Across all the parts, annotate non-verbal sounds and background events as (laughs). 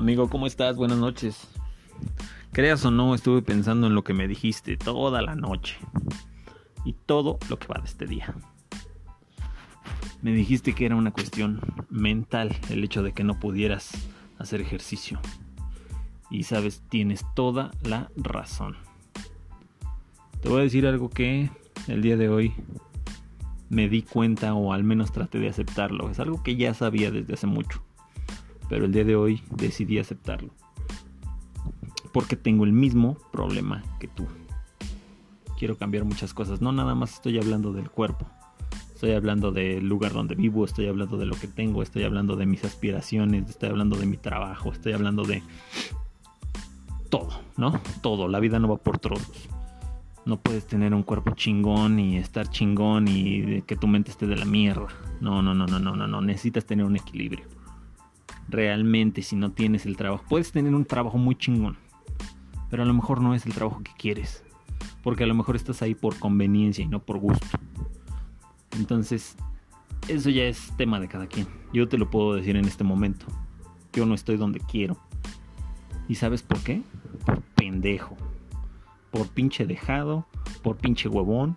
Amigo, ¿cómo estás? Buenas noches. Creas o no, estuve pensando en lo que me dijiste toda la noche. Y todo lo que va de este día. Me dijiste que era una cuestión mental el hecho de que no pudieras hacer ejercicio. Y sabes, tienes toda la razón. Te voy a decir algo que el día de hoy me di cuenta o al menos traté de aceptarlo. Es algo que ya sabía desde hace mucho pero el día de hoy decidí aceptarlo. Porque tengo el mismo problema que tú. Quiero cambiar muchas cosas. No nada más estoy hablando del cuerpo. Estoy hablando del lugar donde vivo, estoy hablando de lo que tengo, estoy hablando de mis aspiraciones, estoy hablando de mi trabajo, estoy hablando de todo, ¿no? Todo. La vida no va por trozos. No puedes tener un cuerpo chingón y estar chingón y que tu mente esté de la mierda. No, no, no, no, no, no, no. Necesitas tener un equilibrio realmente si no tienes el trabajo. Puedes tener un trabajo muy chingón, pero a lo mejor no es el trabajo que quieres, porque a lo mejor estás ahí por conveniencia y no por gusto. Entonces, eso ya es tema de cada quien. Yo te lo puedo decir en este momento. Yo no estoy donde quiero. ¿Y sabes por qué? Por pendejo. Por pinche dejado, por pinche huevón,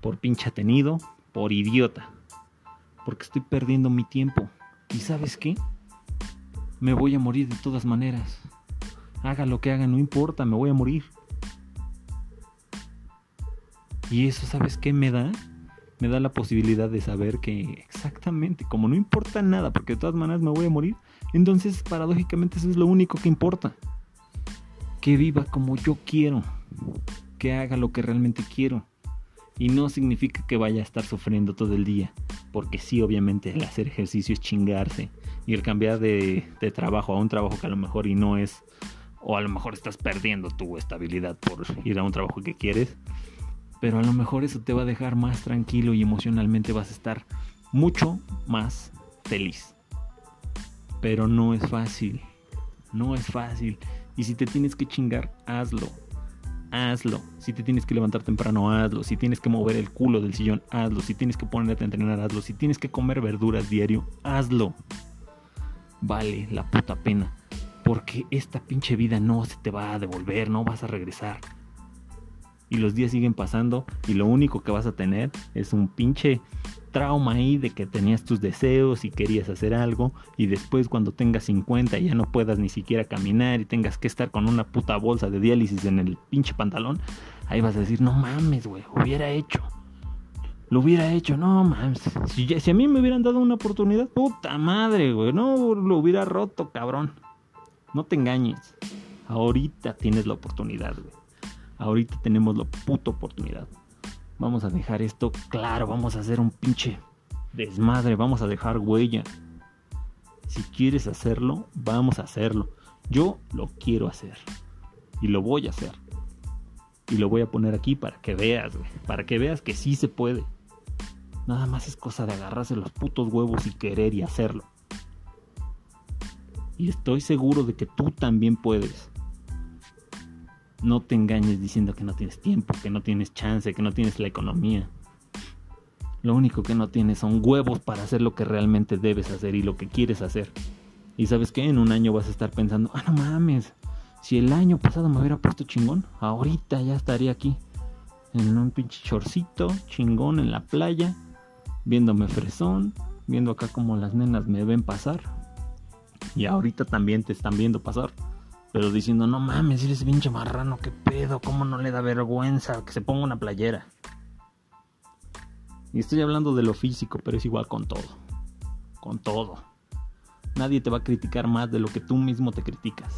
por pinche atenido, por idiota. Porque estoy perdiendo mi tiempo. ¿Y sabes qué? Me voy a morir de todas maneras. Haga lo que haga, no importa, me voy a morir. Y eso, ¿sabes qué me da? Me da la posibilidad de saber que exactamente, como no importa nada, porque de todas maneras me voy a morir, entonces paradójicamente eso es lo único que importa. Que viva como yo quiero, que haga lo que realmente quiero. Y no significa que vaya a estar sufriendo todo el día, porque sí, obviamente el hacer ejercicio es chingarse, y el cambiar de, trabajo a un trabajo que a lo mejor y no es, o a lo mejor estás perdiendo tu estabilidad por ir a un trabajo que quieres, pero a lo mejor eso te va a dejar más tranquilo y emocionalmente vas a estar mucho más feliz. Pero no es fácil, no es fácil. Y si te tienes que chingar, hazlo. Hazlo. Si te tienes que levantar temprano, hazlo. Si tienes que mover el culo del sillón, hazlo. Si tienes que ponerte a entrenar, hazlo. Si tienes que comer verduras diario, hazlo vale la puta pena. Porque esta pinche vida no se te va a devolver, no vas a regresar. Y los días siguen pasando y lo único que vas a tener es un pinche trauma ahí de que tenías tus deseos y querías hacer algo y después cuando tengas 50 y ya no puedas ni siquiera caminar y tengas que estar con una puta bolsa de diálisis en el pinche pantalón, ahí vas a decir, no mames, güey, hubiera hecho lo hubiera hecho. No, mames. Si, a mí me hubieran dado una oportunidad, puta madre, güey. No lo hubiera roto, cabrón. No te engañes. Ahorita tienes la oportunidad, güey. Ahorita tenemos la puta oportunidad. Vamos a dejar esto claro. Vamos a hacer un pinche desmadre. Vamos a dejar huella. Si quieres hacerlo, vamos a hacerlo. Yo lo quiero hacer. Y lo voy a hacer. Y lo voy a poner aquí para que veas, güey. Para que veas que sí se puede. Nada más es cosa de agarrarse los putos huevos y querer y hacerlo. Y estoy seguro de que tú también puedes. No te engañes diciendo que no tienes tiempo, que no tienes chance, que no tienes la economía. Lo único que no tienes son huevos para hacer lo que realmente debes hacer y lo que quieres hacer. Y sabes que en un año vas a estar pensando, ah, no mames, si el año pasado me hubiera puesto chingón, ahorita ya estaría aquí. En un pinche chorcito, chingón en la playa, viéndome fresón, viendo acá como las nenas me ven pasar. Y ahorita también te están viendo pasar. Pero diciendo, no mames, eres pinche marrano, qué pedo, cómo no le da vergüenza que se ponga una playera. Y estoy hablando de lo físico, pero es igual con todo. Con todo. Nadie te va a criticar más de lo que tú mismo te criticas.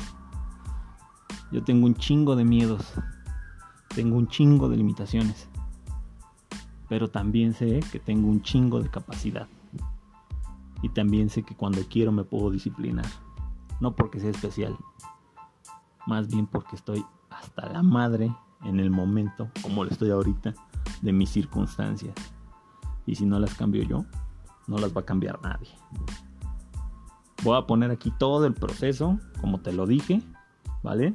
Yo tengo un chingo de miedos. Tengo un chingo de limitaciones pero también sé que tengo un chingo de capacidad. Y también sé que cuando quiero me puedo disciplinar. No porque sea especial, más bien porque estoy hasta la madre en el momento, como lo estoy ahorita, de mis circunstancias. Y si no las cambio yo, no las va a cambiar nadie. Voy a poner aquí todo el proceso, como te lo dije, ¿vale?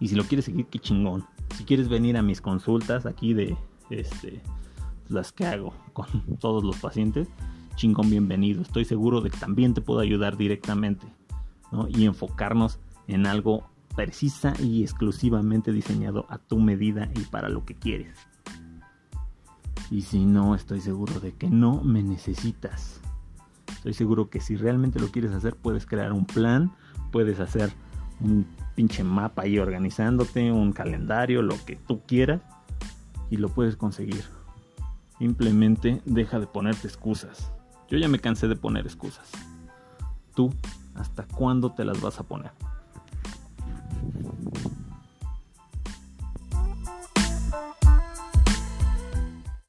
Y si lo quieres seguir, qué chingón. Si quieres venir a mis consultas aquí de este, las que hago con (laughs) todos los pacientes, chingón bienvenido. Estoy seguro de que también te puedo ayudar directamente. y enfocarnos en algo precisa y exclusivamente diseñado a tu medida y para lo que quieres. Y si no, estoy seguro de que no me necesitas. Estoy seguro que si realmente lo quieres hacer, puedes crear un plan, puedes hacer un pinche mapa ahí organizándote, un calendario, lo que tú quieras, y lo puedes conseguir. Simplemente deja de ponerte excusas. Yo ya me cansé de poner excusas. ¿Tú hasta cuándo te las vas a poner?